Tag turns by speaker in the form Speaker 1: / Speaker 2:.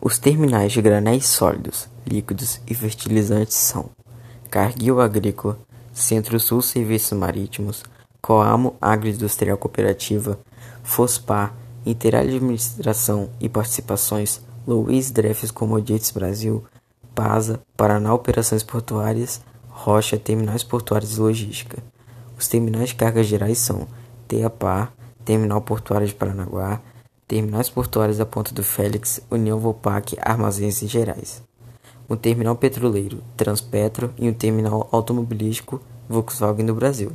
Speaker 1: Os terminais de granéis sólidos, líquidos e fertilizantes são Cargill Agrícola, Centro-Sul Serviços Marítimos, Coamo Agroindustrial Cooperativa, Fospar, Interadministração e Participações, Luiz Dreyfus Commodities Brasil, PASA, Paraná Operações Portuárias, Rocha Terminais Portuários e Logística. Os terminais de cargas gerais são TEAPAR, Terminal Portuário de Paranaguá, Terminais Portuários da Ponta do Félix, União Vopac, Armazéns em Gerais. Um terminal petroleiro, Transpetro e um terminal automobilístico, Volkswagen do Brasil.